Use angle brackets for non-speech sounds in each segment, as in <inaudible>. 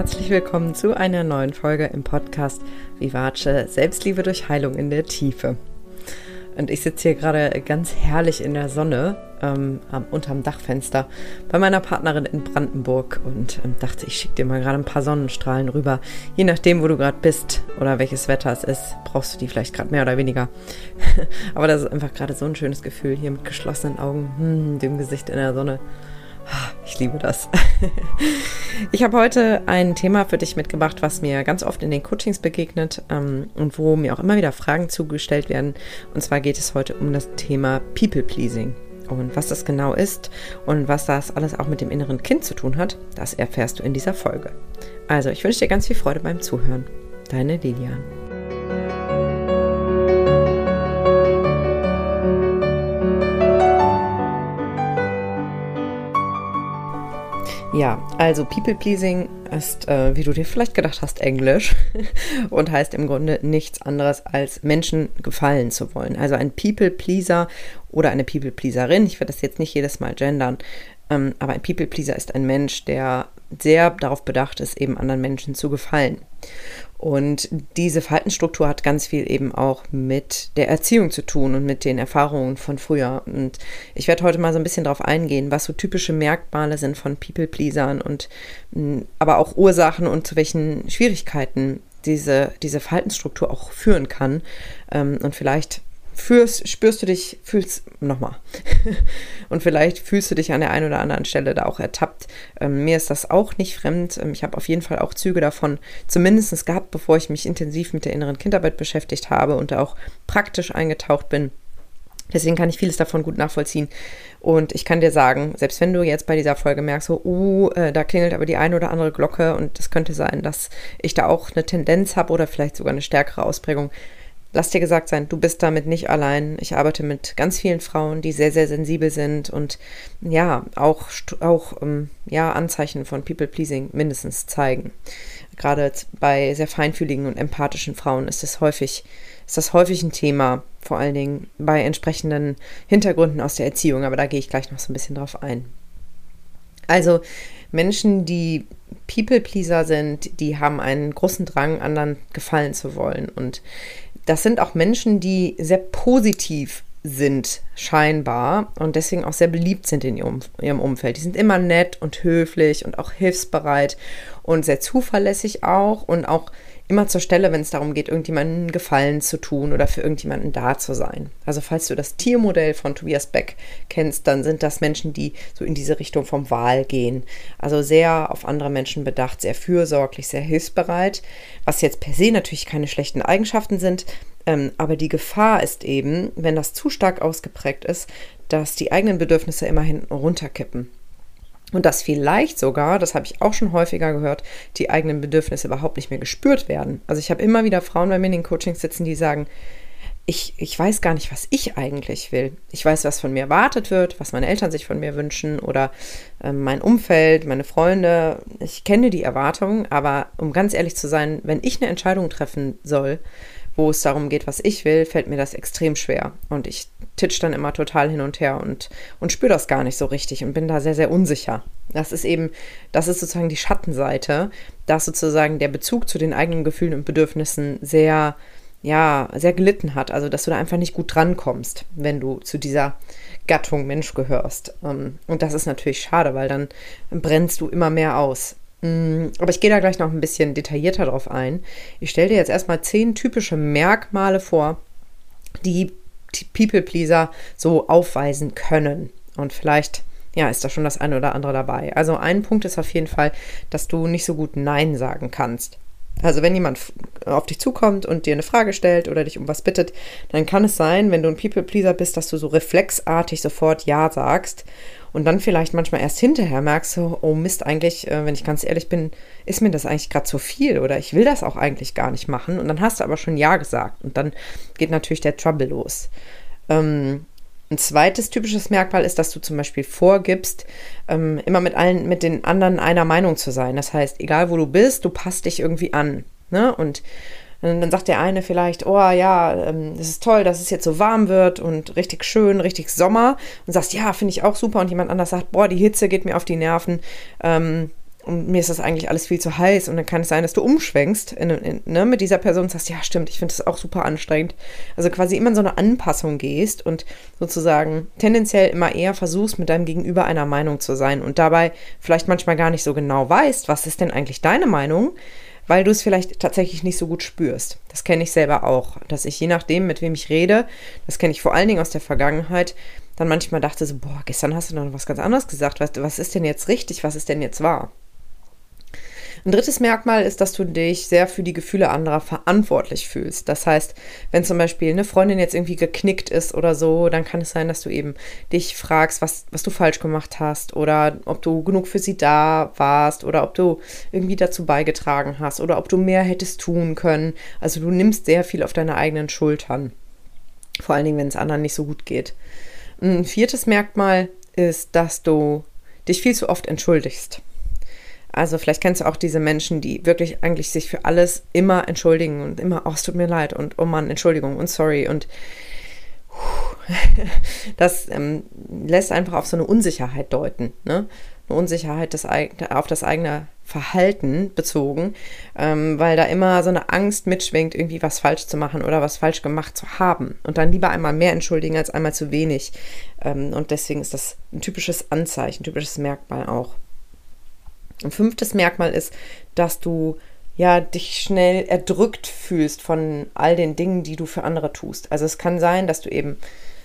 herzlich willkommen zu einer neuen Folge im Podcast Vivace Selbstliebe durch Heilung in der Tiefe. Und ich sitze hier gerade ganz herrlich in der Sonne ähm, unterm Dachfenster bei meiner Partnerin in Brandenburg und ähm, dachte, ich schicke dir mal gerade ein paar Sonnenstrahlen rüber. Je nachdem, wo du gerade bist oder welches Wetter es ist, brauchst du die vielleicht gerade mehr oder weniger. <laughs> Aber das ist einfach gerade so ein schönes Gefühl hier mit geschlossenen Augen, hm, dem Gesicht in der Sonne. Ich liebe das. <laughs> Ich habe heute ein Thema für dich mitgebracht, was mir ganz oft in den Coachings begegnet ähm, und wo mir auch immer wieder Fragen zugestellt werden. Und zwar geht es heute um das Thema People Pleasing. Und was das genau ist und was das alles auch mit dem inneren Kind zu tun hat, das erfährst du in dieser Folge. Also, ich wünsche dir ganz viel Freude beim Zuhören. Deine Lilian. Ja, also People Pleasing ist, äh, wie du dir vielleicht gedacht hast, Englisch <laughs> und heißt im Grunde nichts anderes als Menschen gefallen zu wollen. Also ein People Pleaser oder eine People Pleaserin, ich werde das jetzt nicht jedes Mal gendern, ähm, aber ein People Pleaser ist ein Mensch, der sehr darauf bedacht ist, eben anderen Menschen zu gefallen. Und diese Verhaltensstruktur hat ganz viel eben auch mit der Erziehung zu tun und mit den Erfahrungen von früher. Und ich werde heute mal so ein bisschen darauf eingehen, was so typische Merkmale sind von People-Pleasern und aber auch Ursachen und zu welchen Schwierigkeiten diese, diese Verhaltensstruktur auch führen kann. Ähm, und vielleicht fühlst, spürst du dich, fühlst, nochmal. <laughs> und vielleicht fühlst du dich an der einen oder anderen Stelle da auch ertappt. Ähm, mir ist das auch nicht fremd. Ähm, ich habe auf jeden Fall auch Züge davon zumindest gehabt, bevor ich mich intensiv mit der inneren Kindarbeit beschäftigt habe und da auch praktisch eingetaucht bin. Deswegen kann ich vieles davon gut nachvollziehen. Und ich kann dir sagen, selbst wenn du jetzt bei dieser Folge merkst, so, uh, äh, da klingelt aber die eine oder andere Glocke und es könnte sein, dass ich da auch eine Tendenz habe oder vielleicht sogar eine stärkere Ausprägung, lass dir gesagt sein, du bist damit nicht allein. Ich arbeite mit ganz vielen Frauen, die sehr, sehr sensibel sind und ja, auch, auch ähm, ja, Anzeichen von People-Pleasing mindestens zeigen. Gerade bei sehr feinfühligen und empathischen Frauen ist es häufig, ist das häufig ein Thema, vor allen Dingen bei entsprechenden Hintergründen aus der Erziehung, aber da gehe ich gleich noch so ein bisschen drauf ein. Also Menschen, die People-Pleaser sind, die haben einen großen Drang, anderen gefallen zu wollen. Und das sind auch Menschen, die sehr positiv sind, scheinbar, und deswegen auch sehr beliebt sind in ihrem, Umfeld. Die sind immer nett und höflich und auch hilfsbereit und sehr zuverlässig auch und auch immer zur Stelle, wenn es darum geht, irgendjemanden Gefallen zu tun oder für irgendjemanden da zu sein. Also falls du das Tiermodell von Tobias Beck kennst, dann sind das Menschen, die so in diese Richtung vom Wahl gehen. Also sehr auf andere Menschen bedacht, sehr fürsorglich, sehr hilfsbereit, was jetzt per se natürlich keine schlechten Eigenschaften sind, ähm, aber die Gefahr ist eben, wenn das zu stark ausgeprägt ist, dass die eigenen Bedürfnisse immer hinten runterkippen. Und dass vielleicht sogar, das habe ich auch schon häufiger gehört, die eigenen Bedürfnisse überhaupt nicht mehr gespürt werden. Also ich habe immer wieder Frauen bei mir in den Coachings sitzen, die sagen, ich, ich weiß gar nicht, was ich eigentlich will. Ich weiß, was von mir erwartet wird, was meine Eltern sich von mir wünschen oder äh, mein Umfeld, meine Freunde. Ich kenne die Erwartungen, aber um ganz ehrlich zu sein, wenn ich eine Entscheidung treffen soll, wo es darum geht, was ich will, fällt mir das extrem schwer. Und ich titsch dann immer total hin und her und, und spüre das gar nicht so richtig und bin da sehr, sehr unsicher. Das ist eben, das ist sozusagen die Schattenseite, dass sozusagen der Bezug zu den eigenen Gefühlen und Bedürfnissen sehr, ja, sehr gelitten hat. Also, dass du da einfach nicht gut drankommst, wenn du zu dieser Gattung Mensch gehörst. Ähm, und das ist natürlich schade, weil dann brennst du immer mehr aus. Mm, aber ich gehe da gleich noch ein bisschen detaillierter drauf ein. Ich stelle dir jetzt erstmal zehn typische Merkmale vor, die People-Pleaser so aufweisen können. Und vielleicht, ja, ist da schon das eine oder andere dabei. Also ein Punkt ist auf jeden Fall, dass du nicht so gut Nein sagen kannst. Also wenn jemand auf dich zukommt und dir eine Frage stellt oder dich um was bittet, dann kann es sein, wenn du ein People-Pleaser bist, dass du so reflexartig sofort Ja sagst und dann vielleicht manchmal erst hinterher merkst du, oh Mist, eigentlich, äh, wenn ich ganz ehrlich bin, ist mir das eigentlich gerade zu viel oder ich will das auch eigentlich gar nicht machen. Und dann hast du aber schon Ja gesagt und dann geht natürlich der Trouble los. Ähm, ein zweites typisches Merkmal ist, dass du zum Beispiel vorgibst, ähm, immer mit allen, mit den anderen einer Meinung zu sein. Das heißt, egal wo du bist, du passt dich irgendwie an. Ne? Und und dann sagt der eine vielleicht, oh ja, ähm, es ist toll, dass es jetzt so warm wird und richtig schön, richtig Sommer. Und sagst, ja, finde ich auch super. Und jemand anders sagt, boah, die Hitze geht mir auf die Nerven. Ähm, und mir ist das eigentlich alles viel zu heiß und dann kann es sein, dass du umschwenkst in, in, ne, mit dieser Person und sagst, ja stimmt, ich finde das auch super anstrengend. Also quasi immer in so eine Anpassung gehst und sozusagen tendenziell immer eher versuchst, mit deinem Gegenüber einer Meinung zu sein und dabei vielleicht manchmal gar nicht so genau weißt, was ist denn eigentlich deine Meinung, weil du es vielleicht tatsächlich nicht so gut spürst. Das kenne ich selber auch, dass ich je nachdem, mit wem ich rede, das kenne ich vor allen Dingen aus der Vergangenheit, dann manchmal dachte so, boah, gestern hast du noch was ganz anderes gesagt, was, was ist denn jetzt richtig, was ist denn jetzt wahr? Ein drittes Merkmal ist, dass du dich sehr für die Gefühle anderer verantwortlich fühlst. Das heißt, wenn zum Beispiel eine Freundin jetzt irgendwie geknickt ist oder so, dann kann es sein, dass du eben dich fragst, was, was du falsch gemacht hast oder ob du genug für sie da warst oder ob du irgendwie dazu beigetragen hast oder ob du mehr hättest tun können. Also du nimmst sehr viel auf deine eigenen Schultern. Vor allen Dingen, wenn es anderen nicht so gut geht. Ein viertes Merkmal ist, dass du dich viel zu oft entschuldigst. Also vielleicht kennst du auch diese Menschen, die wirklich eigentlich sich für alles immer entschuldigen und immer, oh, es tut mir leid und oh Mann, Entschuldigung und sorry und <laughs> das ähm, lässt einfach auf so eine Unsicherheit deuten, ne? Eine Unsicherheit des, auf das eigene Verhalten bezogen, ähm, weil da immer so eine Angst mitschwingt, irgendwie was falsch zu machen oder was falsch gemacht zu haben. Und dann lieber einmal mehr entschuldigen als einmal zu wenig. Ähm, und deswegen ist das ein typisches Anzeichen, ein typisches Merkmal auch. Ein fünftes Merkmal ist, dass du ja dich schnell erdrückt fühlst von all den Dingen, die du für andere tust. Also es kann sein, dass du eben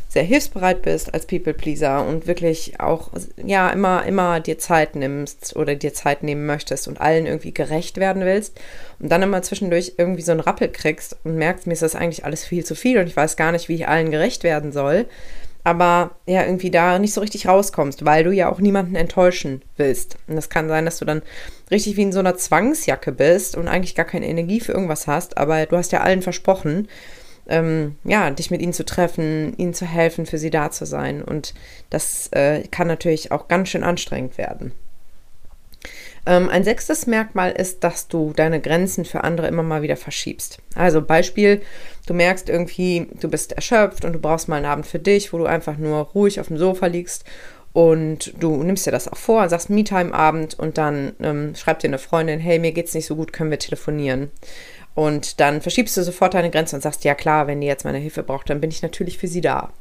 sehr hilfsbereit bist als People Pleaser und wirklich auch ja immer immer dir Zeit nimmst oder dir Zeit nehmen möchtest und allen irgendwie gerecht werden willst und dann immer zwischendurch irgendwie so einen Rappel kriegst und merkst, mir ist das eigentlich alles viel zu viel und ich weiß gar nicht, wie ich allen gerecht werden soll aber ja irgendwie da nicht so richtig rauskommst, weil du ja auch niemanden enttäuschen willst. Und das kann sein, dass du dann richtig wie in so einer Zwangsjacke bist und eigentlich gar keine Energie für irgendwas hast, aber du hast ja allen versprochen, ähm, ja, dich mit ihnen zu treffen, ihnen zu helfen, für sie da zu sein. Und das äh, kann natürlich auch ganz schön anstrengend werden. Ähm, ein sechstes Merkmal ist, dass du deine Grenzen für andere immer mal wieder verschiebst. Also Beispiel, du merkst irgendwie, du bist erschöpft und du brauchst mal einen Abend für dich, wo du einfach nur ruhig auf dem Sofa liegst und du nimmst dir das auch vor, sagst Me-Time-Abend und dann ähm, schreibt dir eine Freundin, hey, mir geht's nicht so gut, können wir telefonieren. Und dann verschiebst du sofort deine Grenze und sagst, ja klar, wenn die jetzt meine Hilfe braucht, dann bin ich natürlich für sie da.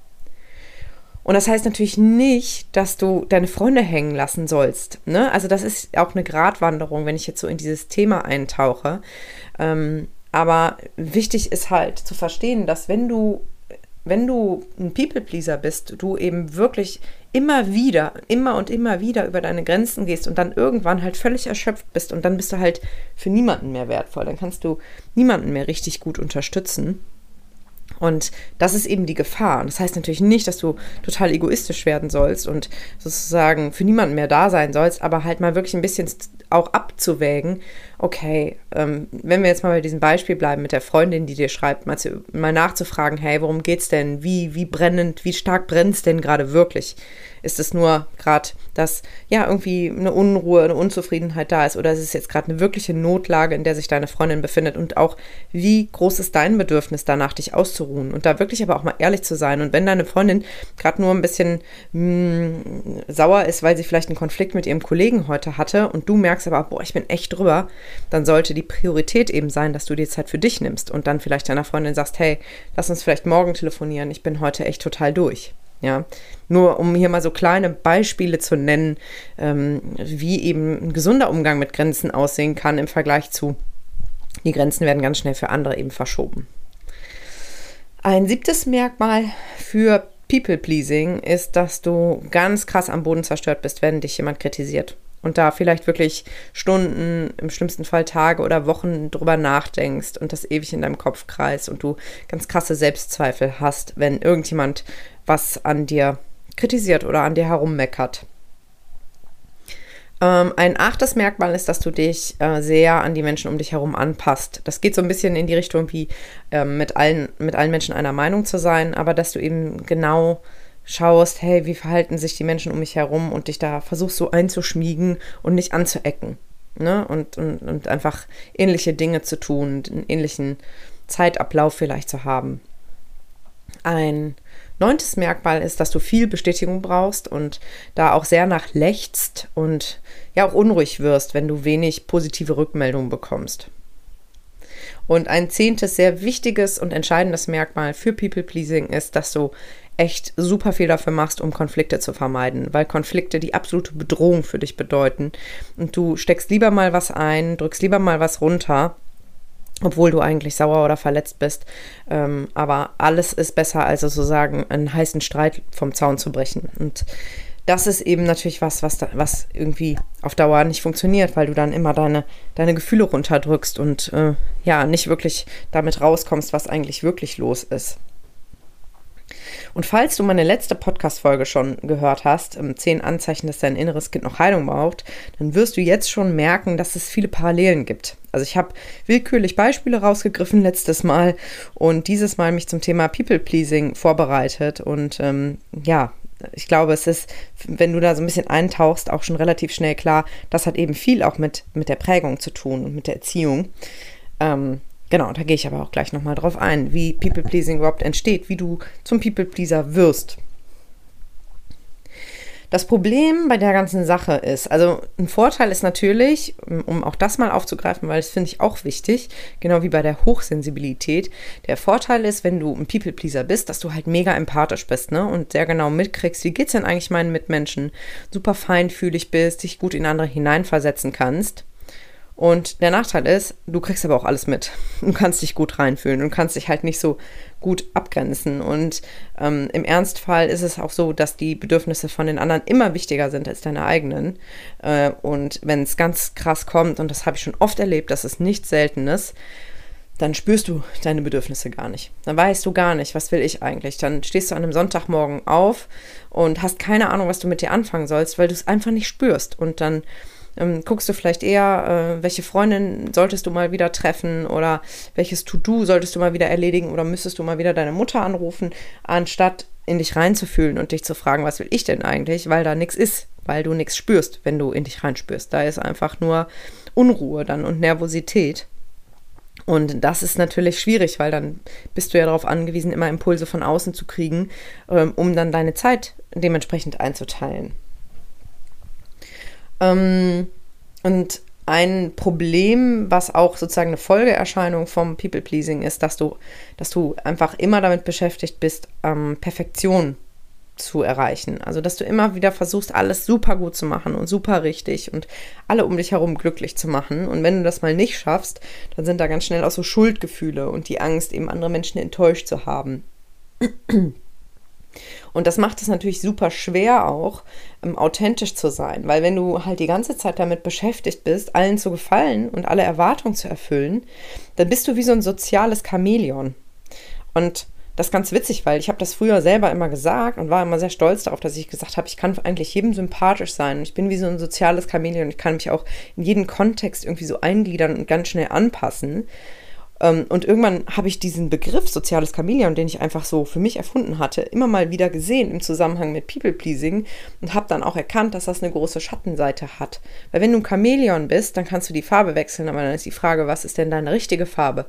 Und das heißt natürlich nicht, dass du deine Freunde hängen lassen sollst. Ne? Also das ist auch eine Gratwanderung, wenn ich jetzt so in dieses Thema eintauche. Ähm, aber wichtig ist halt zu verstehen, dass wenn du, wenn du ein People-Pleaser bist, du eben wirklich immer wieder, immer und immer wieder über deine Grenzen gehst und dann irgendwann halt völlig erschöpft bist und dann bist du halt für niemanden mehr wertvoll. Dann kannst du niemanden mehr richtig gut unterstützen. Und das ist eben die Gefahr. Und das heißt natürlich nicht, dass du total egoistisch werden sollst und sozusagen für niemanden mehr da sein sollst, aber halt mal wirklich ein bisschen auch abzuwägen, okay, ähm, wenn wir jetzt mal bei diesem Beispiel bleiben mit der Freundin, die dir schreibt, mal, zu, mal nachzufragen, hey, worum geht's denn? Wie, wie brennend, wie stark brennt es denn gerade wirklich? Ist es nur gerade, dass ja irgendwie eine Unruhe, eine Unzufriedenheit da ist oder ist es jetzt gerade eine wirkliche Notlage, in der sich deine Freundin befindet und auch wie groß ist dein Bedürfnis danach, dich auszuruhen und da wirklich aber auch mal ehrlich zu sein und wenn deine Freundin gerade nur ein bisschen mh, hm, sauer ist, weil sie vielleicht einen Konflikt mit ihrem Kollegen heute hatte und du merkst aber, boah, ich bin echt drüber, dann sollte die Priorität eben sein, dass du dir Zeit für dich nimmst und dann vielleicht deiner Freundin sagst, hey, lass uns vielleicht morgen telefonieren, ich bin heute echt total durch. Ja, nur um hier mal so kleine Beispiele zu nennen, ähm, wie eben ein gesunder Umgang mit Grenzen aussehen kann im Vergleich zu, die Grenzen werden ganz schnell für andere eben verschoben. Ein siebtes Merkmal für People-Pleasing ist, dass du ganz krass am Boden zerstört bist, wenn dich jemand kritisiert. Und da vielleicht wirklich Stunden, im schlimmsten Fall Tage oder Wochen drüber nachdenkst und das ewig in deinem Kopf kreist und du ganz krasse Selbstzweifel hast, wenn irgendjemand was an dir kritisiert oder an dir herummeckert. Ähm, ein achtes Merkmal ist, dass du dich äh, sehr an die Menschen um dich herum anpasst. Das geht so ein bisschen in die Richtung, wie äh, mit, allen, mit allen Menschen einer Meinung zu sein, aber dass du eben genau schaust, hey, wie verhalten sich die Menschen um mich herum und dich da versuchst so einzuschmiegen und nicht anzuecken. Ne? Und, und, und einfach ähnliche Dinge zu tun, einen ähnlichen Zeitablauf vielleicht zu haben. Ein Neuntes Merkmal ist, dass du viel Bestätigung brauchst und da auch sehr nach lechzt und ja auch unruhig wirst, wenn du wenig positive Rückmeldungen bekommst. Und ein zehntes sehr wichtiges und entscheidendes Merkmal für People Pleasing ist, dass du echt super viel dafür machst, um Konflikte zu vermeiden, weil Konflikte die absolute Bedrohung für dich bedeuten. Und du steckst lieber mal was ein, drückst lieber mal was runter, obwohl du eigentlich sauer oder verletzt bist. Ähm, aber alles ist besser, als sozusagen einen heißen Streit vom Zaun zu brechen. Und das ist eben natürlich was, was, da, was irgendwie auf Dauer nicht funktioniert, weil du dann immer deine, deine Gefühle runterdrückst und äh, ja, nicht wirklich damit rauskommst, was eigentlich wirklich los ist. Und falls du meine letzte Podcast-Folge schon gehört hast, ähm, zehn Anzeichen, dass dein inneres Kind noch Heilung braucht, dann wirst du jetzt schon merken, dass es viele Parallelen gibt. Also ich habe willkürlich Beispiele rausgegriffen letztes Mal und dieses Mal mich zum Thema People-Pleasing vorbereitet. Und ähm, ja, ich glaube, es ist, wenn du da so ein bisschen eintauchst, auch schon relativ schnell klar, das hat eben viel auch mit, mit der Prägung zu tun und mit der Erziehung. Ähm, Genau, da gehe ich aber auch gleich nochmal drauf ein, wie People Pleasing überhaupt entsteht, wie du zum People Pleaser wirst. Das Problem bei der ganzen Sache ist, also ein Vorteil ist natürlich, um auch das mal aufzugreifen, weil das finde ich auch wichtig, genau wie bei der Hochsensibilität. Der Vorteil ist, wenn du ein People-Pleaser bist, dass du halt mega empathisch bist, ne? Und sehr genau mitkriegst, wie geht's denn eigentlich meinen Mitmenschen, super feinfühlig bist, dich gut in andere hineinversetzen kannst. Und der Nachteil ist, du kriegst aber auch alles mit. Du kannst dich gut reinfühlen und kannst dich halt nicht so gut abgrenzen. Und ähm, im Ernstfall ist es auch so, dass die Bedürfnisse von den anderen immer wichtiger sind als deine eigenen. Äh, und wenn es ganz krass kommt, und das habe ich schon oft erlebt, dass es nicht selten ist, dann spürst du deine Bedürfnisse gar nicht. Dann weißt du gar nicht, was will ich eigentlich. Dann stehst du an einem Sonntagmorgen auf und hast keine Ahnung, was du mit dir anfangen sollst, weil du es einfach nicht spürst. Und dann ähm, guckst du vielleicht eher, äh, welche Freundin solltest du mal wieder treffen oder welches To-Do solltest du mal wieder erledigen oder müsstest du mal wieder deine Mutter anrufen, anstatt in dich reinzufühlen und dich zu fragen, was will ich denn eigentlich, weil da nichts ist, weil du nichts spürst, wenn du in dich reinspürst. Da ist einfach nur Unruhe dann und Nervosität. Und das ist natürlich schwierig, weil dann bist du ja darauf angewiesen, immer Impulse von außen zu kriegen, ähm, um dann deine Zeit dementsprechend einzuteilen. Ähm, und ein Problem, was auch sozusagen eine Folgeerscheinung vom People-Pleasing ist, dass du, dass du einfach immer damit beschäftigt bist, ähm, Perfektion zu erreichen. Also, dass du immer wieder versuchst, alles super gut zu machen und super richtig und alle um dich herum glücklich zu machen. Und wenn du das mal nicht schaffst, dann sind da ganz schnell auch so Schuldgefühle und die Angst, eben andere Menschen enttäuscht zu haben. Und das macht es natürlich super schwer auch, ähm, authentisch zu sein, weil wenn du halt die ganze Zeit damit beschäftigt bist, allen zu gefallen und alle Erwartungen zu erfüllen, dann bist du wie so ein soziales Chamäleon. Und das ist ganz witzig, weil ich habe das früher selber immer gesagt und war immer sehr stolz darauf, dass ich gesagt habe, ich kann eigentlich jedem sympathisch sein. Und ich bin wie so ein soziales Chamäleon. Ich kann mich auch in jeden Kontext irgendwie so eingliedern und ganz schnell anpassen. Ähm, und irgendwann habe ich diesen Begriff soziales Chamäleon, den ich einfach so für mich erfunden hatte, immer mal wieder gesehen im Zusammenhang mit People-Pleasing und habe dann auch erkannt, dass das eine große Schattenseite hat. Weil wenn du ein Chamäleon bist, dann kannst du die Farbe wechseln, aber dann ist die Frage, was ist denn deine richtige Farbe?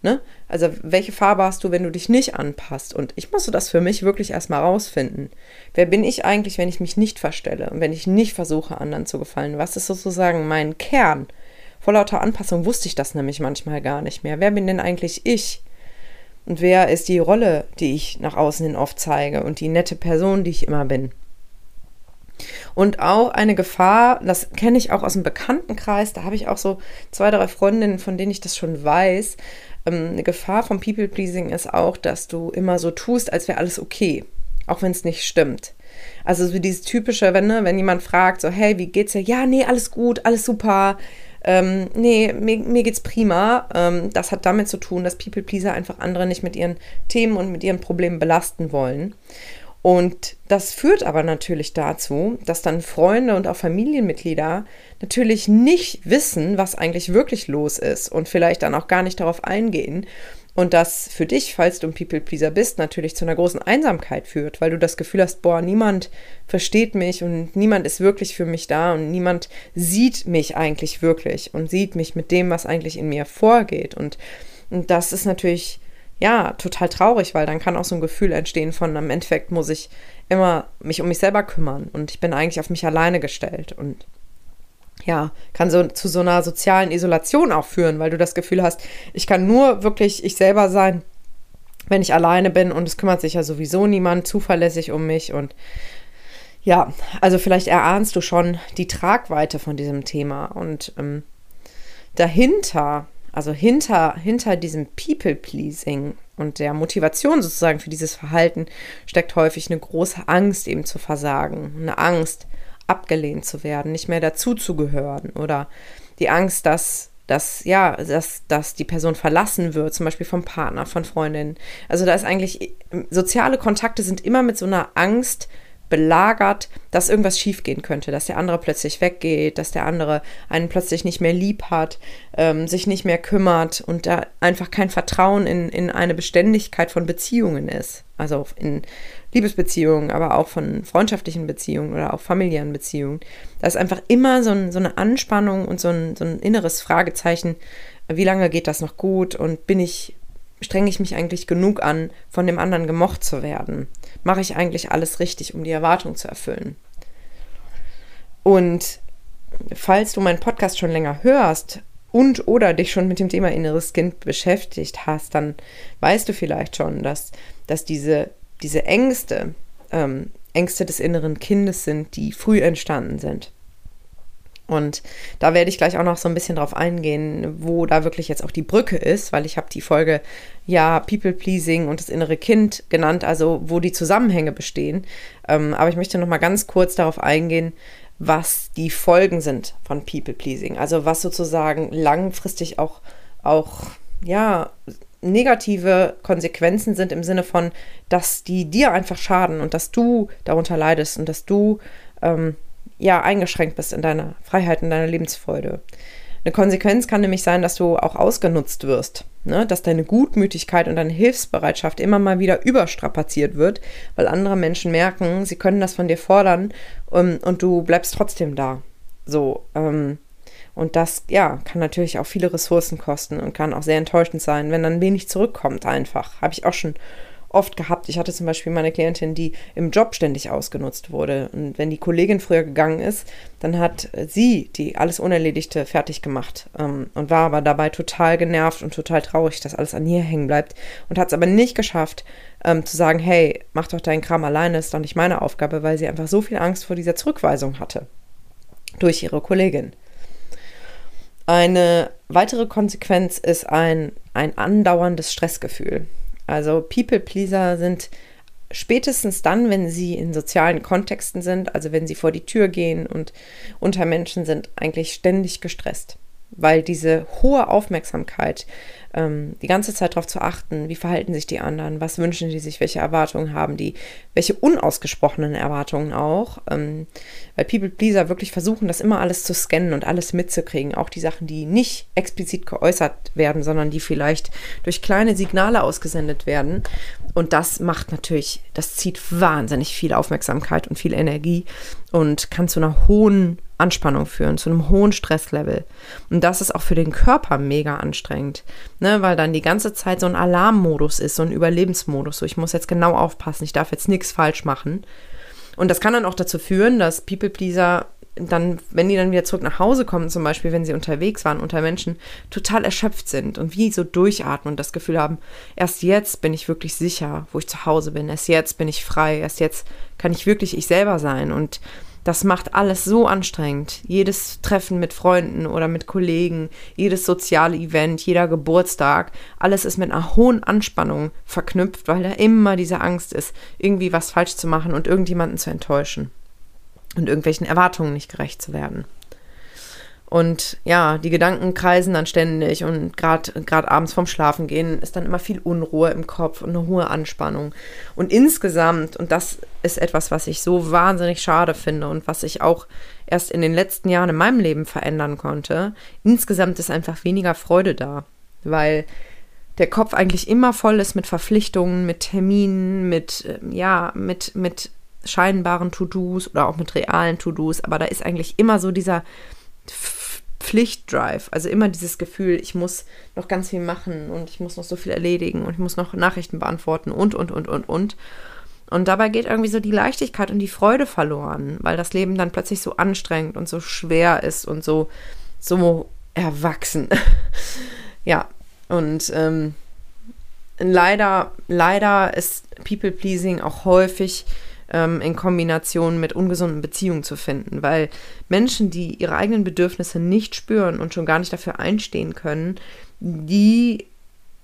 Ne? Also welche Farbe hast du, wenn du dich nicht anpasst? Und ich musste das für mich wirklich erstmal rausfinden. Wer bin ich eigentlich, wenn ich mich nicht verstelle und wenn ich nicht versuche, anderen zu gefallen? Was ist sozusagen mein Kern? Vor lauter Anpassung wusste ich das nämlich manchmal gar nicht mehr. Wer bin denn eigentlich ich? Und wer ist die Rolle, die ich nach außen hin oft zeige und die nette Person, die ich immer bin? Und auch eine Gefahr, das kenne ich auch aus dem Bekanntenkreis, da habe ich auch so zwei, drei Freundinnen, von denen ich das schon weiß. Ähm, eine Gefahr vom People-Pleasing ist auch, dass du immer so tust, als wäre alles okay, auch wenn es nicht stimmt. Also so dieses typische, wenn, ne, wenn jemand fragt, so, hey, wie geht's dir? Ja, nee, alles gut, alles super ähm, nee, mir, mir geht's prima. Ähm, das hat damit zu tun, dass People Pleaser einfach andere nicht mit ihren Themen und mit ihren Problemen belasten wollen. Und das führt aber natürlich dazu, dass dann Freunde und auch Familienmitglieder natürlich nicht wissen, was eigentlich wirklich los ist und vielleicht dann auch gar nicht darauf eingehen und das für dich, falls du ein People-Pleaser bist, natürlich zu einer großen Einsamkeit führt, weil du das Gefühl hast, boah, niemand versteht mich und niemand ist wirklich für mich da und niemand sieht mich eigentlich wirklich und sieht mich mit dem, was eigentlich in mir vorgeht. Und, und das ist natürlich ja, total traurig, weil dann kann auch so ein Gefühl entstehen von, im Endeffekt muss ich immer mich um mich selber kümmern und ich bin eigentlich auf mich alleine gestellt und ja, kann so zu so einer sozialen Isolation auch führen, weil du das Gefühl hast, ich kann nur wirklich ich selber sein, wenn ich alleine bin und es kümmert sich ja sowieso niemand zuverlässig um mich und ja, also vielleicht erahnst du schon die Tragweite von diesem Thema und ähm, dahinter also hinter, hinter diesem People-Pleasing und der Motivation sozusagen für dieses Verhalten steckt häufig eine große Angst eben zu versagen, eine Angst abgelehnt zu werden, nicht mehr dazuzugehören oder die Angst, dass dass ja, dass, dass die Person verlassen wird, zum Beispiel vom Partner, von Freundinnen. Also da ist eigentlich, soziale Kontakte sind immer mit so einer Angst belagert, dass irgendwas schiefgehen könnte, dass der andere plötzlich weggeht, dass der andere einen plötzlich nicht mehr lieb hat, ähm, sich nicht mehr kümmert und da einfach kein Vertrauen in, in eine Beständigkeit von Beziehungen ist. Also in Liebesbeziehungen, aber auch von freundschaftlichen Beziehungen oder auch familiären Beziehungen. Da ist einfach immer so, ein, so eine Anspannung und so ein, so ein inneres Fragezeichen, wie lange geht das noch gut und bin ich strenge ich mich eigentlich genug an, von dem anderen gemocht zu werden? Mache ich eigentlich alles richtig, um die Erwartung zu erfüllen? Und falls du meinen Podcast schon länger hörst und oder dich schon mit dem Thema inneres Kind beschäftigt hast, dann weißt du vielleicht schon, dass, dass diese, diese Ängste, ähm, Ängste des inneren Kindes sind, die früh entstanden sind. Und da werde ich gleich auch noch so ein bisschen drauf eingehen, wo da wirklich jetzt auch die Brücke ist, weil ich habe die Folge ja People Pleasing und das innere Kind genannt, also wo die Zusammenhänge bestehen. Ähm, aber ich möchte noch mal ganz kurz darauf eingehen, was die Folgen sind von People Pleasing, also was sozusagen langfristig auch auch ja negative Konsequenzen sind im Sinne von, dass die dir einfach schaden und dass du darunter leidest und dass du ähm, ja eingeschränkt bist in deiner Freiheit, in deiner Lebensfreude. Eine Konsequenz kann nämlich sein, dass du auch ausgenutzt wirst, ne? dass deine Gutmütigkeit und deine Hilfsbereitschaft immer mal wieder überstrapaziert wird, weil andere Menschen merken, sie können das von dir fordern um, ähm, und du bleibst trotzdem da. So, ähm, und das, ja, kann natürlich auch viele Ressourcen kosten und kann auch sehr enttäuschend sein, wenn dann wenig zurückkommt einfach. Habe ich auch schon oft gehabt. Ich hatte zum Beispiel meine Klientin, die im Job ständig ausgenutzt wurde. Und wenn die Kollegin früher gegangen ist, dann hat sie die alles Unerledigte fertig gemacht ähm, und war aber dabei total genervt und total traurig, dass alles an ihr hängen bleibt. Und hat es aber nicht geschafft, ähm, zu sagen, hey, mach doch deinen Kram alleine, ist doch nicht meine Aufgabe, weil sie einfach so viel Angst vor dieser Zurückweisung hatte durch ihre Kollegin. Eine weitere Konsequenz ist ein, ein andauerndes Stressgefühl. Also People-Pleaser sind spätestens dann, wenn sie in sozialen Kontexten sind, also wenn sie vor die Tür gehen und unter Menschen sind, eigentlich ständig gestresst weil diese hohe Aufmerksamkeit, ähm, die ganze Zeit darauf zu achten, wie verhalten sich die anderen, was wünschen die sich, welche Erwartungen haben die, welche unausgesprochenen Erwartungen auch, ähm, weil People Pleaser wirklich versuchen, das immer alles zu scannen und alles mitzukriegen, auch die Sachen, die nicht explizit geäußert werden, sondern die vielleicht durch kleine Signale ausgesendet werden. Und das macht natürlich, das zieht wahnsinnig viel Aufmerksamkeit und viel Energie und kann zu einer hohen Anspannung führen, zu einem hohen Stresslevel. Und das ist auch für den Körper mega anstrengend, ne, weil dann die ganze Zeit so ein Alarmmodus ist, so ein Überlebensmodus. So, ich muss jetzt genau aufpassen, ich darf jetzt nichts falsch machen. Und das kann dann auch dazu führen, dass People-Pleaser dann, wenn die dann wieder zurück nach Hause kommen, zum Beispiel, wenn sie unterwegs waren unter Menschen, total erschöpft sind und wie so durchatmen und das Gefühl haben, erst jetzt bin ich wirklich sicher, wo ich zu Hause bin, erst jetzt bin ich frei, erst jetzt kann ich wirklich ich selber sein. Und das macht alles so anstrengend. Jedes Treffen mit Freunden oder mit Kollegen, jedes soziale Event, jeder Geburtstag, alles ist mit einer hohen Anspannung verknüpft, weil da immer diese Angst ist, irgendwie was falsch zu machen und irgendjemanden zu enttäuschen und irgendwelchen Erwartungen nicht gerecht zu werden. Und ja, die Gedanken kreisen dann ständig und gerade abends vorm Schlafen gehen ist dann immer viel Unruhe im Kopf und eine hohe Anspannung. Und insgesamt, und das ist etwas, was ich so wahnsinnig schade finde und was ich auch erst in den letzten Jahren in meinem Leben verändern konnte, insgesamt ist einfach weniger Freude da, weil der Kopf eigentlich immer voll ist mit Verpflichtungen, mit Terminen, mit, ähm, ja, mit, mit scheinbaren To-Dos oder auch mit realen To-Dos, aber da ist eigentlich immer so dieser Pflichtdrive. Also immer dieses Gefühl, ich muss noch ganz viel machen und ich muss noch so viel erledigen und ich muss noch Nachrichten beantworten und, und, und, und, und. Und dabei geht irgendwie so die Leichtigkeit und die Freude verloren, weil das Leben dann plötzlich so anstrengend und so schwer ist und so, so erwachsen. <laughs> ja, und ähm, leider, leider ist People-Pleasing auch häufig ähm, in Kombination mit ungesunden Beziehungen zu finden, weil Menschen, die ihre eigenen Bedürfnisse nicht spüren und schon gar nicht dafür einstehen können, die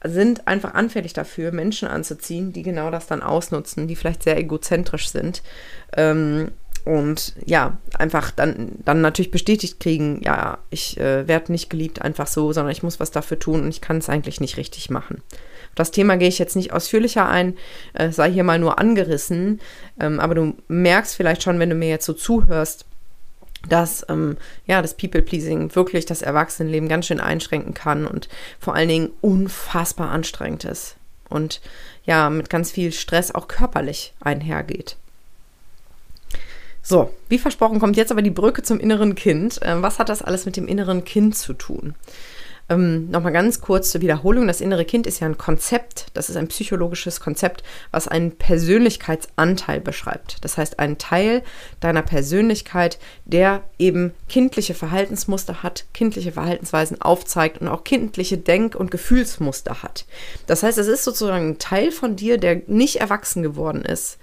sind einfach anfällig dafür, Menschen anzuziehen, die genau das dann ausnutzen, die vielleicht sehr egozentrisch sind. Ähm, und ja, einfach dann, dann natürlich bestätigt kriegen, ja, ich äh, werde nicht geliebt einfach so, sondern ich muss was dafür tun und ich kann es eigentlich nicht richtig machen. Das Thema gehe ich jetzt nicht ausführlicher ein, äh, sei hier mal nur angerissen, ähm, aber du merkst vielleicht schon, wenn du mir jetzt so zuhörst, dass ähm, ja das People-Pleasing wirklich das Erwachsenenleben ganz schön einschränken kann und vor allen Dingen unfassbar anstrengend ist und ja mit ganz viel Stress auch körperlich einhergeht. So, wie versprochen kommt jetzt aber die Brücke zum inneren Kind. Ähm, was hat das alles mit dem inneren Kind zu tun? Ähm, Nochmal ganz kurz zur Wiederholung. Das innere Kind ist ja ein Konzept, das ist ein psychologisches Konzept, was einen Persönlichkeitsanteil beschreibt. Das heißt, ein Teil deiner Persönlichkeit, der eben kindliche Verhaltensmuster hat, kindliche Verhaltensweisen aufzeigt und auch kindliche Denk- und Gefühlsmuster hat. Das heißt, es ist sozusagen ein Teil von dir, der nicht erwachsen geworden ist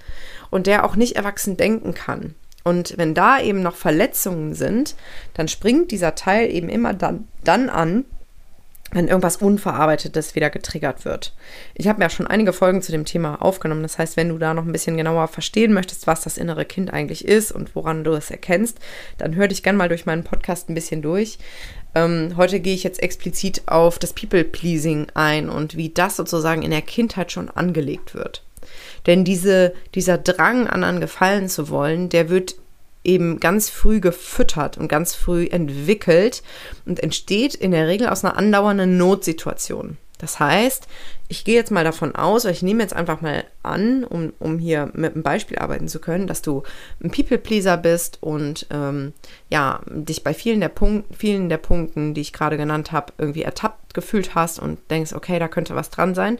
und der auch nicht erwachsen denken kann. Und wenn da eben noch Verletzungen sind, dann springt dieser Teil eben immer dann, dann an, wenn irgendwas Unverarbeitetes wieder getriggert wird. Ich habe ja schon einige Folgen zu dem Thema aufgenommen. Das heißt, wenn du da noch ein bisschen genauer verstehen möchtest, was das innere Kind eigentlich ist und woran du es erkennst, dann hör dich gerne mal durch meinen Podcast ein bisschen durch. Ähm, heute gehe ich jetzt explizit auf das People-Pleasing ein und wie das sozusagen in der Kindheit schon angelegt wird. Denn diese, dieser Drang, anderen gefallen zu wollen, der wird eben ganz früh gefüttert und ganz früh entwickelt und entsteht in der Regel aus einer andauernden Notsituation. Das heißt, ich gehe jetzt mal davon aus, ich nehme jetzt einfach mal an, um, um hier mit einem Beispiel arbeiten zu können, dass du ein People-Pleaser bist und ähm, ja, dich bei vielen der, Punkt, vielen der Punkten, die ich gerade genannt habe, irgendwie ertappt gefühlt hast und denkst, okay, da könnte was dran sein,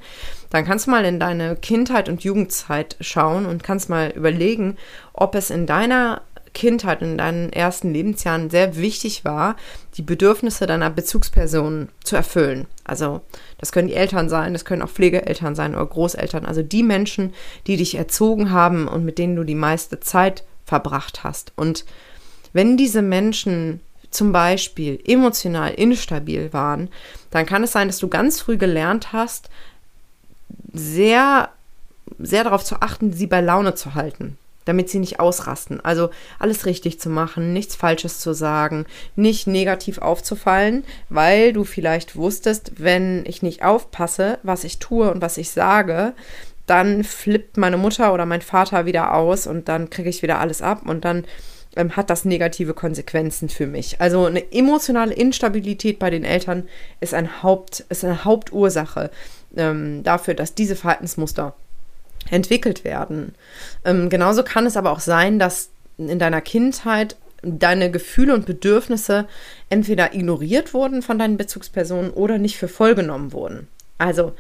dann kannst du mal in deine Kindheit und Jugendzeit schauen und kannst mal überlegen, ob es in deiner Kindheit, in deinen ersten Lebensjahren sehr wichtig war, die Bedürfnisse deiner Bezugspersonen zu erfüllen. Also das können die Eltern sein, das können auch Pflegeeltern sein oder Großeltern, also die Menschen, die dich erzogen haben und mit denen du die meiste Zeit verbracht hast. Und wenn diese Menschen zum Beispiel emotional instabil waren, dann kann es sein, dass du ganz früh gelernt hast, sehr, sehr darauf zu achten, sie bei Laune zu halten damit sie nicht ausrasten. Also alles richtig zu machen, nichts Falsches zu sagen, nicht negativ aufzufallen, weil du vielleicht wusstest, wenn ich nicht aufpasse, was ich tue und was ich sage, dann flippt meine Mutter oder mein Vater wieder aus und dann kriege ich wieder alles ab und dann ähm, hat das negative Konsequenzen für mich. Also eine emotionale Instabilität bei den Eltern ist, ein Haupt, ist eine Hauptursache ähm, dafür, dass diese Verhaltensmuster entwickelt werden. Ähm, genauso kann es aber auch sein, dass in deiner Kindheit deine Gefühle und Bedürfnisse entweder ignoriert wurden von deinen Bezugspersonen oder nicht für voll genommen wurden. Also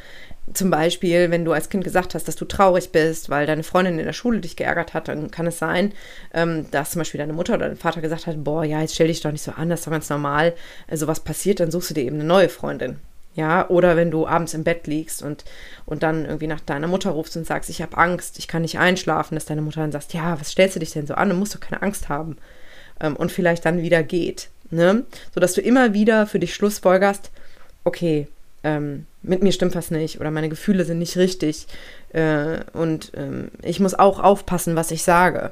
zum Beispiel, wenn du als Kind gesagt hast, dass du traurig bist, weil deine Freundin in der Schule dich geärgert hat, dann kann es sein, ähm, dass zum Beispiel deine Mutter oder dein Vater gesagt hat, boah, ja, jetzt stell dich doch nicht so an, das ist doch ganz normal. Also was passiert, dann suchst du dir eben eine neue Freundin. Ja, oder wenn du abends im Bett liegst und, und dann irgendwie nach deiner Mutter rufst und sagst, ich habe Angst, ich kann nicht einschlafen, dass deine Mutter dann sagt, ja, was stellst du dich denn so an? Du musst doch keine Angst haben. Ähm, und vielleicht dann wieder geht. Ne? Sodass du immer wieder für dich schlussfolgerst, okay, ähm, mit mir stimmt was nicht oder meine Gefühle sind nicht richtig äh, und ähm, ich muss auch aufpassen, was ich sage.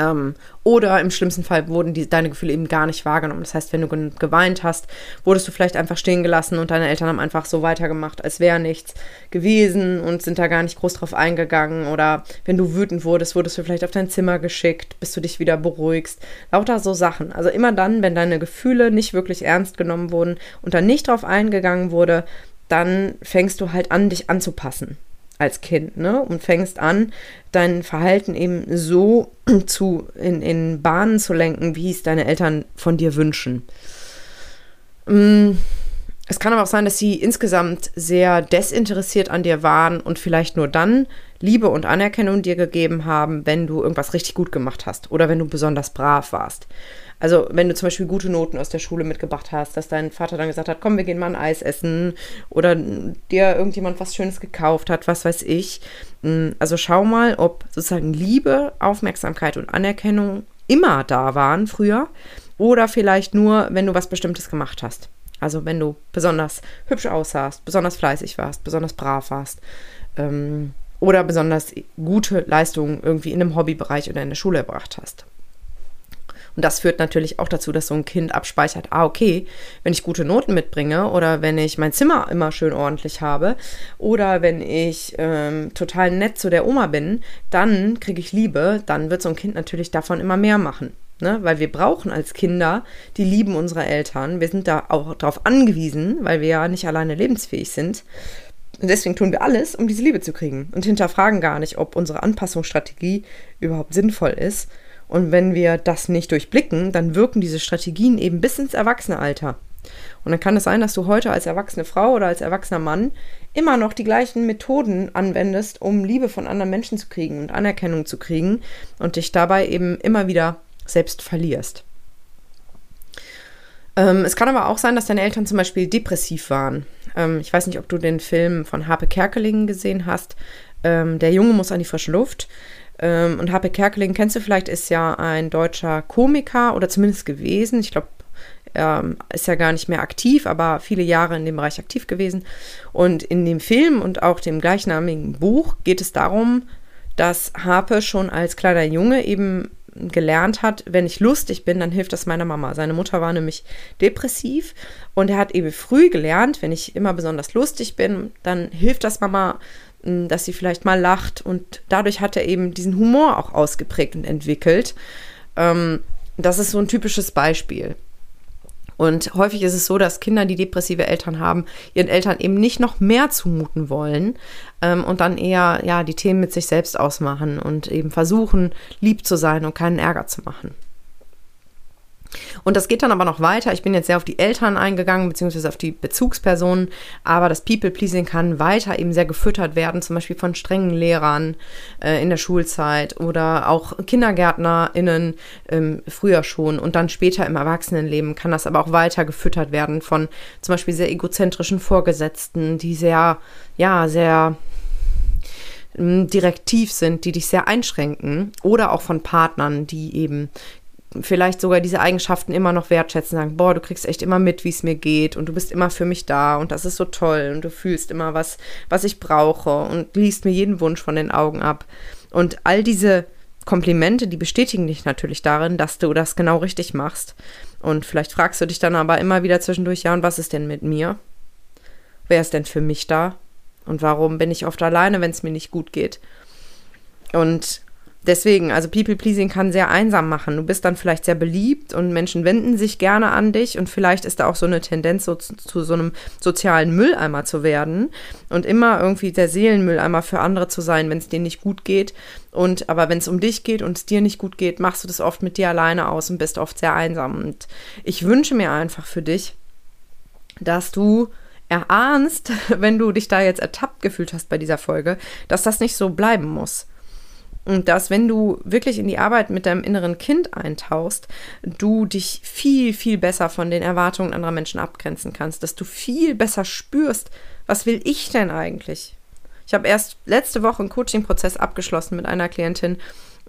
Ähm, oder im schlimmsten Fall wurden die, deine Gefühle eben gar nicht wahrgenommen. Das heißt, wenn du geweint hast, wurdest du vielleicht einfach stehen gelassen und deine Eltern haben einfach so weitergemacht, als wäre nichts gewesen und sind da gar nicht groß drauf eingegangen. Oder wenn du wütend wurdest, wurdest du vielleicht auf dein Zimmer geschickt, bis du dich wieder beruhigst. Lauter so Sachen. Also immer dann, wenn deine Gefühle nicht wirklich ernst genommen wurden und dann nicht drauf eingegangen wurde, dann fängst du halt an, dich anzupassen als Kind, ne? Und fängst an, dein Verhalten eben so <clears throat> zu in, in Bahnen zu lenken, wie es deine Eltern von dir wünschen. Mm, es kann aber auch sein, dass sie insgesamt sehr desinteressiert an dir waren und vielleicht nur dann Liebe und Anerkennung dir gegeben haben, wenn du irgendwas richtig gut gemacht hast oder wenn du besonders brav warst. Also wenn du zum Beispiel gute Noten aus der Schule mitgebracht hast, dass dein Vater dann gesagt hat, komm, wir gehen mal ein Eis essen oder dir irgendjemand was Schönes gekauft hat, was weiß ich. Mm, also schau mal, ob sozusagen Liebe, Aufmerksamkeit und Anerkennung immer da waren früher oder vielleicht nur, wenn du was Bestimmtes gemacht hast. Also wenn du besonders hübsch aussahst, besonders fleißig warst, besonders brav warst ähm, oder besonders gute Leistungen irgendwie in einem Hobbybereich oder in der Schule erbracht hast. Und das führt natürlich auch dazu, dass so ein Kind abspeichert, ah, okay, wenn ich gute Noten mitbringe oder wenn ich mein Zimmer immer schön ordentlich habe oder wenn ich ähm, total nett zu der Oma bin, dann kriege ich Liebe, dann wird so ein Kind natürlich davon immer mehr machen. Ne? Weil wir brauchen als Kinder die Lieben unserer Eltern. Wir sind da auch darauf angewiesen, weil wir ja nicht alleine lebensfähig sind. Und deswegen tun wir alles, um diese Liebe zu kriegen und hinterfragen gar nicht, ob unsere Anpassungsstrategie überhaupt sinnvoll ist und wenn wir das nicht durchblicken, dann wirken diese Strategien eben bis ins Erwachsenealter. Und dann kann es sein, dass du heute als erwachsene Frau oder als erwachsener Mann immer noch die gleichen Methoden anwendest, um Liebe von anderen Menschen zu kriegen und Anerkennung zu kriegen und dich dabei eben immer wieder selbst verlierst. Ähm, es kann aber auch sein, dass deine Eltern zum Beispiel depressiv waren. Ähm, ich weiß nicht, ob du den Film von Harpe Kerkeling gesehen hast. Ähm, der Junge muss an die frische Luft. Ähm, und Happe Kerkeling, kennst du vielleicht, ist ja ein deutscher Komiker oder zumindest gewesen. Ich glaube, er ist ja gar nicht mehr aktiv, aber viele Jahre in dem Bereich aktiv gewesen. Und in dem Film und auch dem gleichnamigen Buch geht es darum, dass Harpe schon als kleiner Junge eben gelernt hat, wenn ich lustig bin, dann hilft das meiner Mama. Seine Mutter war nämlich depressiv und er hat eben früh gelernt, wenn ich immer besonders lustig bin, dann hilft das Mama dass sie vielleicht mal lacht und dadurch hat er eben diesen Humor auch ausgeprägt und entwickelt. Ähm, das ist so ein typisches Beispiel. Und häufig ist es so, dass Kinder, die depressive Eltern haben, ihren Eltern eben nicht noch mehr zumuten wollen ähm, und dann eher ja die Themen mit sich selbst ausmachen und eben versuchen, lieb zu sein und keinen Ärger zu machen. Und das geht dann aber noch weiter. Ich bin jetzt sehr auf die Eltern eingegangen, beziehungsweise auf die Bezugspersonen, aber das People-Pleasing kann weiter eben sehr gefüttert werden, zum Beispiel von strengen Lehrern äh, in der Schulzeit oder auch KindergärtnerInnen ähm, früher schon und dann später im Erwachsenenleben kann das aber auch weiter gefüttert werden von zum Beispiel sehr egozentrischen Vorgesetzten, die sehr, ja, sehr ähm, direktiv sind, die dich sehr einschränken oder auch von Partnern, die eben vielleicht sogar diese Eigenschaften immer noch wertschätzen, sagen, boah, du kriegst echt immer mit, wie es mir geht und du bist immer für mich da und das ist so toll und du fühlst immer was, was ich brauche und liest mir jeden Wunsch von den Augen ab. Und all diese Komplimente, die bestätigen dich natürlich darin, dass du das genau richtig machst. Und vielleicht fragst du dich dann aber immer wieder zwischendurch, ja, und was ist denn mit mir? Wer ist denn für mich da? Und warum bin ich oft alleine, wenn es mir nicht gut geht? Und Deswegen, also People-Pleasing kann sehr einsam machen. Du bist dann vielleicht sehr beliebt und Menschen wenden sich gerne an dich und vielleicht ist da auch so eine Tendenz, so zu, zu so einem sozialen Mülleimer zu werden und immer irgendwie der Seelenmülleimer für andere zu sein, wenn es denen nicht gut geht. Und aber wenn es um dich geht und es dir nicht gut geht, machst du das oft mit dir alleine aus und bist oft sehr einsam. Und ich wünsche mir einfach für dich, dass du erahnst, <laughs> wenn du dich da jetzt ertappt gefühlt hast bei dieser Folge, dass das nicht so bleiben muss und dass, wenn du wirklich in die Arbeit mit deinem inneren Kind eintauchst, du dich viel, viel besser von den Erwartungen anderer Menschen abgrenzen kannst, dass du viel besser spürst, was will ich denn eigentlich? Ich habe erst letzte Woche einen Coaching-Prozess abgeschlossen mit einer Klientin,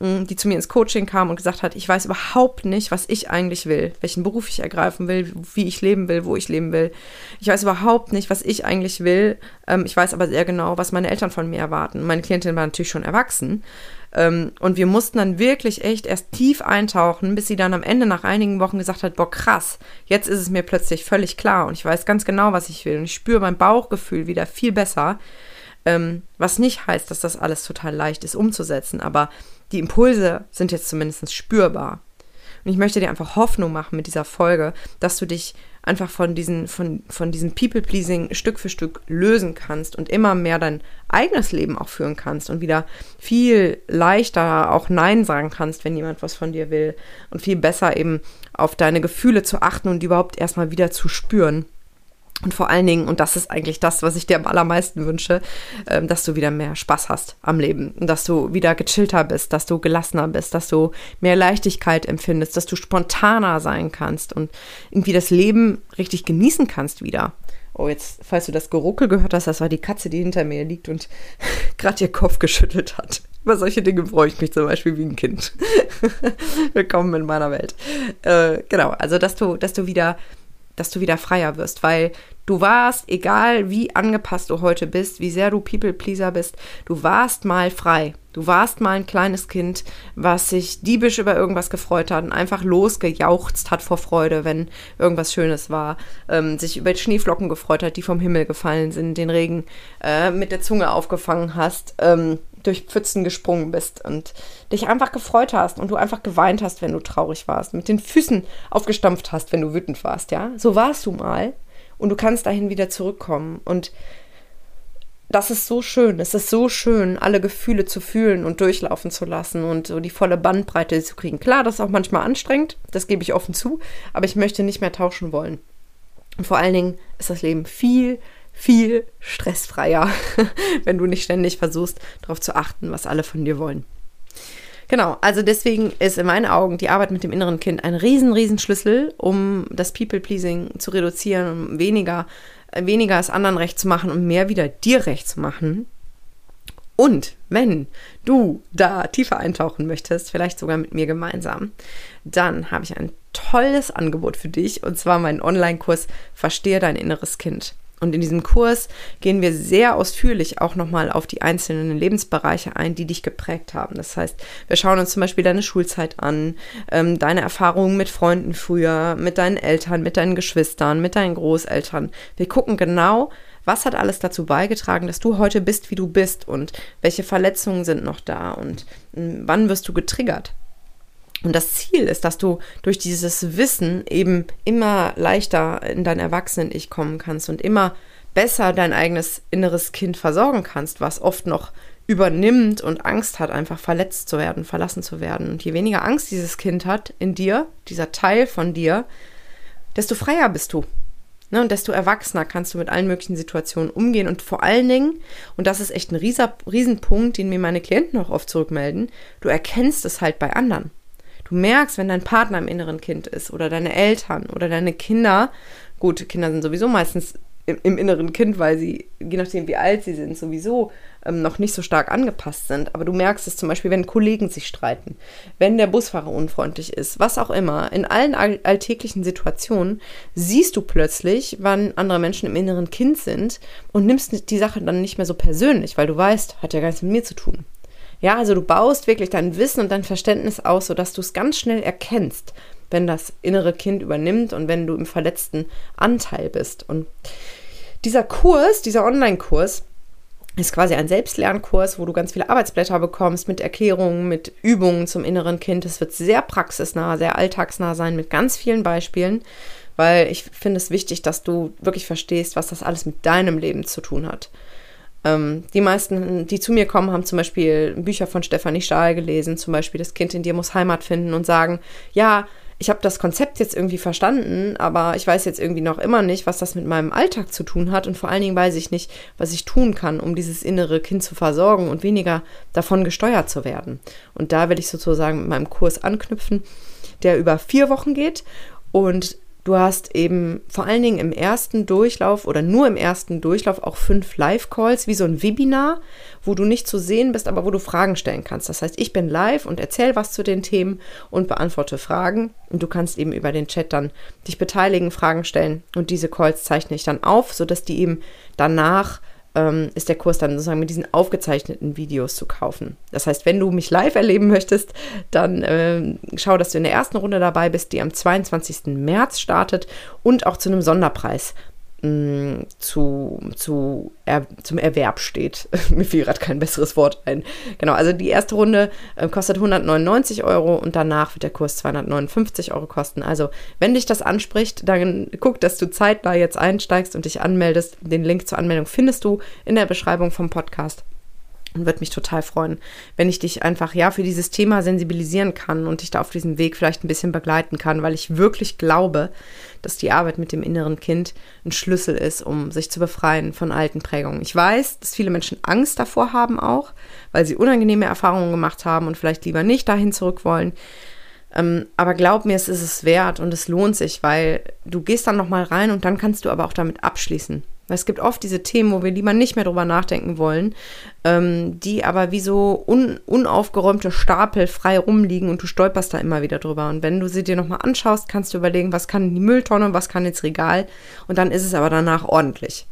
die zu mir ins Coaching kam und gesagt hat, ich weiß überhaupt nicht, was ich eigentlich will, welchen Beruf ich ergreifen will, wie ich leben will, wo ich leben will. Ich weiß überhaupt nicht, was ich eigentlich will. Ähm, ich weiß aber sehr genau, was meine Eltern von mir erwarten. Meine Klientin war natürlich schon erwachsen. Ähm, und wir mussten dann wirklich echt erst tief eintauchen, bis sie dann am Ende nach einigen Wochen gesagt hat, boah, krass, jetzt ist es mir plötzlich völlig klar und ich weiß ganz genau, was ich will und ich spüre mein Bauchgefühl wieder viel besser. Ähm, was nicht heißt, dass das alles total leicht ist umzusetzen, aber die Impulse sind jetzt zumindest spürbar. Und ich möchte dir einfach Hoffnung machen mit dieser Folge, dass du dich einfach von diesen, von, von diesem People-Pleasing Stück für Stück lösen kannst und immer mehr dein eigenes Leben auch führen kannst und wieder viel leichter auch Nein sagen kannst, wenn jemand was von dir will und viel besser eben auf deine Gefühle zu achten und die überhaupt erstmal wieder zu spüren. Und vor allen Dingen, und das ist eigentlich das, was ich dir am allermeisten wünsche, ähm, dass du wieder mehr Spaß hast am Leben, dass du wieder gechillter bist, dass du gelassener bist, dass du mehr Leichtigkeit empfindest, dass du spontaner sein kannst und irgendwie das Leben richtig genießen kannst wieder. Oh, jetzt, falls du das Geruckel gehört hast, das war die Katze, die hinter mir liegt und <laughs> gerade ihr Kopf geschüttelt hat. Über solche Dinge freue ich mich zum Beispiel wie ein Kind. <laughs> Willkommen in meiner Welt. Äh, genau, also dass du, dass du wieder dass du wieder freier wirst, weil du warst, egal wie angepasst du heute bist, wie sehr du People-Pleaser bist, du warst mal frei. Du warst mal ein kleines Kind, was sich diebisch über irgendwas gefreut hat und einfach losgejauchzt hat vor Freude, wenn irgendwas Schönes war, ähm, sich über Schneeflocken gefreut hat, die vom Himmel gefallen sind, den Regen äh, mit der Zunge aufgefangen hast. Ähm, durch Pfützen gesprungen bist und dich einfach gefreut hast und du einfach geweint hast, wenn du traurig warst, mit den Füßen aufgestampft hast, wenn du wütend warst, ja? So warst du mal und du kannst dahin wieder zurückkommen und das ist so schön. Es ist so schön, alle Gefühle zu fühlen und durchlaufen zu lassen und so die volle Bandbreite zu kriegen. Klar, das ist auch manchmal anstrengend, das gebe ich offen zu, aber ich möchte nicht mehr tauschen wollen. Und vor allen Dingen ist das Leben viel, viel stressfreier, <laughs> wenn du nicht ständig versuchst, darauf zu achten, was alle von dir wollen. Genau, also deswegen ist in meinen Augen die Arbeit mit dem inneren Kind ein riesen, riesen Schlüssel, um das People-Pleasing zu reduzieren, um weniger, weniger es anderen recht zu machen und mehr wieder dir recht zu machen. Und wenn du da tiefer eintauchen möchtest, vielleicht sogar mit mir gemeinsam, dann habe ich ein tolles Angebot für dich und zwar meinen Online-Kurs Verstehe dein inneres Kind. Und in diesem Kurs gehen wir sehr ausführlich auch nochmal auf die einzelnen Lebensbereiche ein, die dich geprägt haben. Das heißt, wir schauen uns zum Beispiel deine Schulzeit an, ähm, deine Erfahrungen mit Freunden früher, mit deinen Eltern, mit deinen Geschwistern, mit deinen Großeltern. Wir gucken genau, was hat alles dazu beigetragen, dass du heute bist, wie du bist und welche Verletzungen sind noch da und äh, wann wirst du getriggert. Und das Ziel ist, dass du durch dieses Wissen eben immer leichter in dein Erwachsenen-Ich kommen kannst und immer besser dein eigenes inneres Kind versorgen kannst, was oft noch übernimmt und Angst hat, einfach verletzt zu werden, verlassen zu werden. Und je weniger Angst dieses Kind hat in dir, dieser Teil von dir, desto freier bist du. Ne, und desto erwachsener kannst du mit allen möglichen Situationen umgehen. Und vor allen Dingen, und das ist echt ein rieser, Riesenpunkt, den mir meine Klienten auch oft zurückmelden, du erkennst es halt bei anderen. Du merkst, wenn dein Partner im inneren Kind ist oder deine Eltern oder deine Kinder, gut, Kinder sind sowieso meistens im, im inneren Kind, weil sie, je nachdem wie alt sie sind, sowieso ähm, noch nicht so stark angepasst sind. Aber du merkst es zum Beispiel, wenn Kollegen sich streiten, wenn der Busfahrer unfreundlich ist, was auch immer. In allen all alltäglichen Situationen siehst du plötzlich, wann andere Menschen im inneren Kind sind und nimmst die Sache dann nicht mehr so persönlich, weil du weißt, hat ja gar nichts mit mir zu tun. Ja, also du baust wirklich dein Wissen und dein Verständnis aus, sodass du es ganz schnell erkennst, wenn das innere Kind übernimmt und wenn du im verletzten Anteil bist. Und dieser Kurs, dieser Online-Kurs, ist quasi ein Selbstlernkurs, wo du ganz viele Arbeitsblätter bekommst mit Erklärungen, mit Übungen zum inneren Kind. Es wird sehr praxisnah, sehr alltagsnah sein mit ganz vielen Beispielen, weil ich finde es wichtig, dass du wirklich verstehst, was das alles mit deinem Leben zu tun hat. Ähm, die meisten, die zu mir kommen, haben zum Beispiel Bücher von Stefanie Stahl gelesen, zum Beispiel Das Kind in dir muss Heimat finden und sagen, ja, ich habe das Konzept jetzt irgendwie verstanden, aber ich weiß jetzt irgendwie noch immer nicht, was das mit meinem Alltag zu tun hat und vor allen Dingen weiß ich nicht, was ich tun kann, um dieses innere Kind zu versorgen und weniger davon gesteuert zu werden. Und da will ich sozusagen mit meinem Kurs anknüpfen, der über vier Wochen geht und Du hast eben vor allen Dingen im ersten Durchlauf oder nur im ersten Durchlauf auch fünf Live-Calls, wie so ein Webinar, wo du nicht zu sehen bist, aber wo du Fragen stellen kannst. Das heißt, ich bin live und erzähle was zu den Themen und beantworte Fragen. Und du kannst eben über den Chat dann dich beteiligen, Fragen stellen. Und diese Calls zeichne ich dann auf, sodass die eben danach ähm, ist der Kurs dann sozusagen mit diesen aufgezeichneten Videos zu kaufen. Das heißt, wenn du mich live erleben möchtest, dann äh, schau, dass du in der ersten Runde dabei bist, die am 22. März startet und auch zu einem Sonderpreis mh, zu, zu er, zum Erwerb steht. <laughs> Mir fiel gerade kein besseres Wort ein. Genau, also die erste Runde äh, kostet 199 Euro und danach wird der Kurs 259 Euro kosten. Also, wenn dich das anspricht, dann guck, dass du zeitnah jetzt einsteigst und dich anmeldest. Den Link zur Anmeldung findest du in der Beschreibung vom Podcast. Und würde mich total freuen, wenn ich dich einfach ja für dieses Thema sensibilisieren kann und dich da auf diesem Weg vielleicht ein bisschen begleiten kann, weil ich wirklich glaube, dass die Arbeit mit dem inneren Kind ein Schlüssel ist, um sich zu befreien von alten Prägungen. Ich weiß, dass viele Menschen Angst davor haben auch, weil sie unangenehme Erfahrungen gemacht haben und vielleicht lieber nicht dahin zurück wollen. Ähm, aber glaub mir, es ist es wert und es lohnt sich, weil du gehst dann nochmal rein und dann kannst du aber auch damit abschließen. Es gibt oft diese Themen, wo wir lieber nicht mehr drüber nachdenken wollen, ähm, die aber wie so un unaufgeräumte Stapel frei rumliegen und du stolperst da immer wieder drüber. Und wenn du sie dir nochmal anschaust, kannst du überlegen, was kann in die Mülltonne, was kann ins Regal und dann ist es aber danach ordentlich.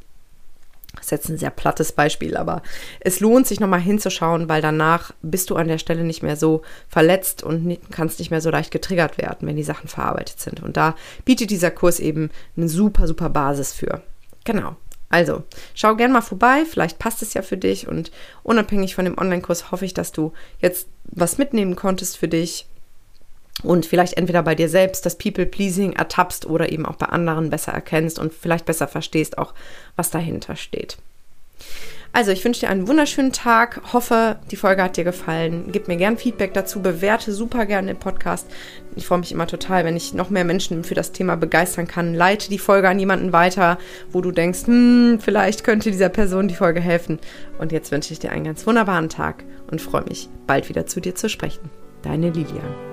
Das ist jetzt ein sehr plattes Beispiel, aber es lohnt sich nochmal hinzuschauen, weil danach bist du an der Stelle nicht mehr so verletzt und nicht, kannst nicht mehr so leicht getriggert werden, wenn die Sachen verarbeitet sind. Und da bietet dieser Kurs eben eine super, super Basis für. Genau. Also, schau gern mal vorbei, vielleicht passt es ja für dich und unabhängig von dem Online-Kurs hoffe ich, dass du jetzt was mitnehmen konntest für dich und vielleicht entweder bei dir selbst das People-Pleasing ertappst oder eben auch bei anderen besser erkennst und vielleicht besser verstehst auch, was dahinter steht. Also, ich wünsche dir einen wunderschönen Tag. Hoffe, die Folge hat dir gefallen. Gib mir gern Feedback dazu. Bewerte super gerne den Podcast. Ich freue mich immer total, wenn ich noch mehr Menschen für das Thema begeistern kann. Leite die Folge an jemanden weiter, wo du denkst, hm, vielleicht könnte dieser Person die Folge helfen. Und jetzt wünsche ich dir einen ganz wunderbaren Tag und freue mich, bald wieder zu dir zu sprechen. Deine Lilian.